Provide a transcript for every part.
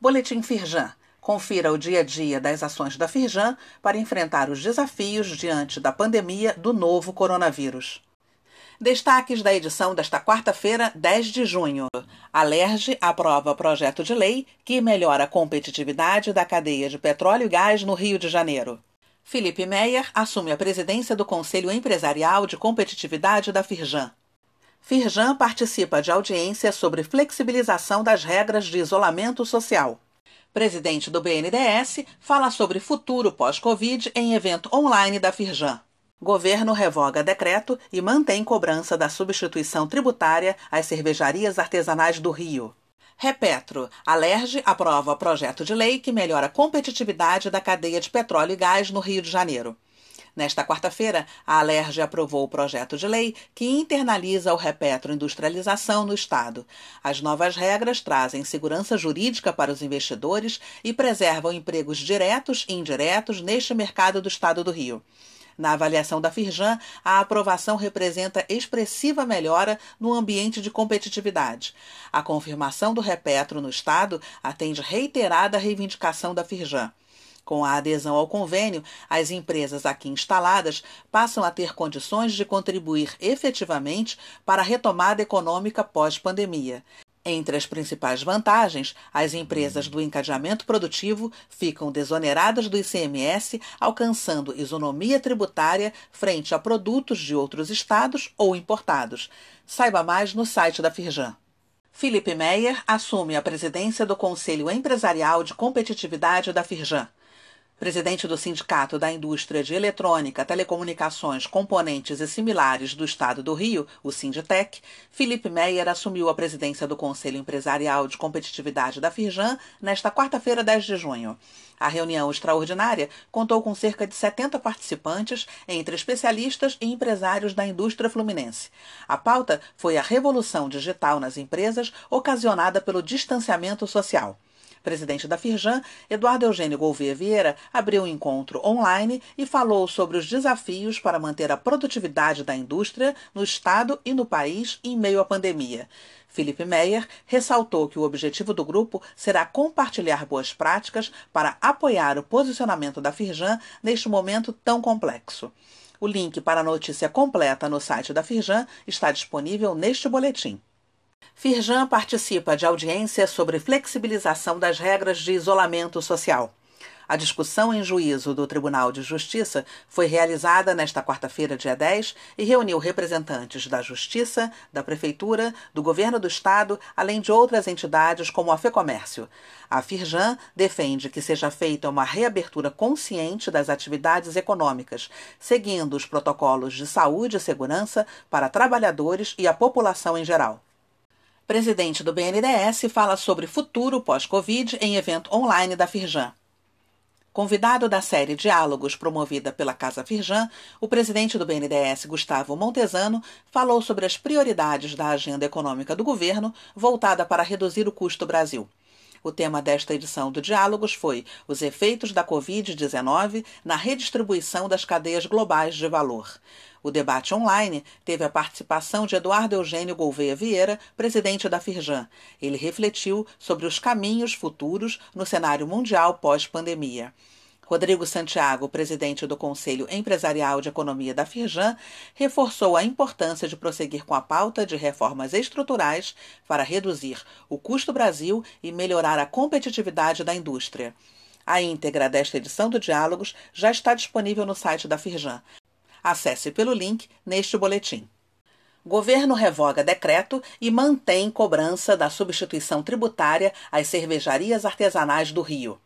Boletim Firjan. Confira o dia a dia das ações da Firjan para enfrentar os desafios diante da pandemia do novo coronavírus. Destaques da edição desta quarta-feira, 10 de junho. A aprova projeto de lei que melhora a competitividade da cadeia de petróleo e gás no Rio de Janeiro. Felipe Meyer assume a presidência do Conselho Empresarial de Competitividade da Firjan. Firjan participa de audiência sobre flexibilização das regras de isolamento social. Presidente do BNDES fala sobre futuro pós-Covid em evento online da Firjan. Governo revoga decreto e mantém cobrança da substituição tributária às cervejarias artesanais do Rio. Repetro, Alerge aprova projeto de lei que melhora a competitividade da cadeia de petróleo e gás no Rio de Janeiro. Nesta quarta-feira, a Alerj aprovou o projeto de lei que internaliza o repetro industrialização no Estado. As novas regras trazem segurança jurídica para os investidores e preservam empregos diretos e indiretos neste mercado do Estado do Rio. Na avaliação da Firjan, a aprovação representa expressiva melhora no ambiente de competitividade. A confirmação do repetro no Estado atende reiterada reivindicação da Firjan. Com a adesão ao convênio, as empresas aqui instaladas passam a ter condições de contribuir efetivamente para a retomada econômica pós-pandemia. Entre as principais vantagens, as empresas do encadeamento produtivo ficam desoneradas do ICMS, alcançando isonomia tributária frente a produtos de outros estados ou importados. Saiba mais no site da Firjan. Felipe Meyer assume a presidência do Conselho Empresarial de Competitividade da Firjan. Presidente do Sindicato da Indústria de Eletrônica, Telecomunicações, Componentes e Similares do Estado do Rio, o Sinditec, Felipe Meyer assumiu a presidência do Conselho Empresarial de Competitividade da Firjan nesta quarta-feira, 10 de junho. A reunião extraordinária contou com cerca de 70 participantes, entre especialistas e empresários da indústria fluminense. A pauta foi a revolução digital nas empresas ocasionada pelo distanciamento social presidente da Firjan, Eduardo Eugênio Gouveia Vieira, abriu um encontro online e falou sobre os desafios para manter a produtividade da indústria no Estado e no país em meio à pandemia. Felipe Meyer ressaltou que o objetivo do grupo será compartilhar boas práticas para apoiar o posicionamento da Firjan neste momento tão complexo. O link para a notícia completa no site da Firjan está disponível neste boletim. Firjan participa de audiência sobre flexibilização das regras de isolamento social. A discussão em juízo do Tribunal de Justiça foi realizada nesta quarta-feira, dia 10, e reuniu representantes da Justiça, da Prefeitura, do Governo do Estado, além de outras entidades como a FEComércio. A Firjan defende que seja feita uma reabertura consciente das atividades econômicas, seguindo os protocolos de saúde e segurança para trabalhadores e a população em geral. Presidente do BNDES fala sobre futuro pós-Covid em evento online da Firjan. Convidado da série Diálogos promovida pela Casa Firjan, o presidente do BNDES, Gustavo Montesano, falou sobre as prioridades da agenda econômica do governo voltada para reduzir o custo Brasil. O tema desta edição do Diálogos foi os efeitos da Covid-19 na redistribuição das cadeias globais de valor. O debate online teve a participação de Eduardo Eugênio Gouveia Vieira, presidente da Firjan. Ele refletiu sobre os caminhos futuros no cenário mundial pós-pandemia. Rodrigo Santiago, presidente do Conselho Empresarial de Economia da Firjan, reforçou a importância de prosseguir com a pauta de reformas estruturais para reduzir o custo Brasil e melhorar a competitividade da indústria. A íntegra desta edição do Diálogos já está disponível no site da Firjan. Acesse pelo link neste boletim. Governo revoga decreto e mantém cobrança da substituição tributária às cervejarias artesanais do Rio.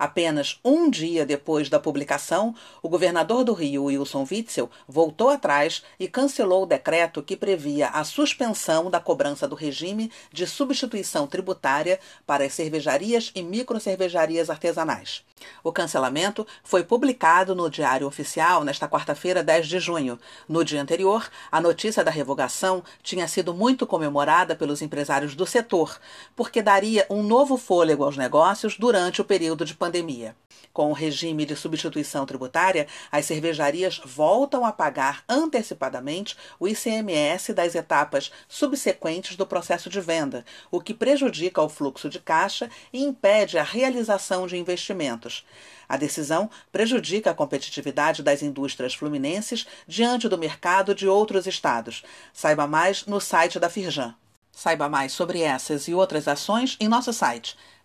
Apenas um dia depois da publicação, o governador do Rio, Wilson Witzel, voltou atrás e cancelou o decreto que previa a suspensão da cobrança do regime de substituição tributária para as cervejarias e microcervejarias artesanais. O cancelamento foi publicado no Diário Oficial nesta quarta-feira, 10 de junho. No dia anterior, a notícia da revogação tinha sido muito comemorada pelos empresários do setor, porque daria um novo fôlego aos negócios durante o período de pandemia pandemia. Com o regime de substituição tributária, as cervejarias voltam a pagar antecipadamente o ICMS das etapas subsequentes do processo de venda, o que prejudica o fluxo de caixa e impede a realização de investimentos. A decisão prejudica a competitividade das indústrias fluminenses diante do mercado de outros estados. Saiba mais no site da Firjan. Saiba mais sobre essas e outras ações em nosso site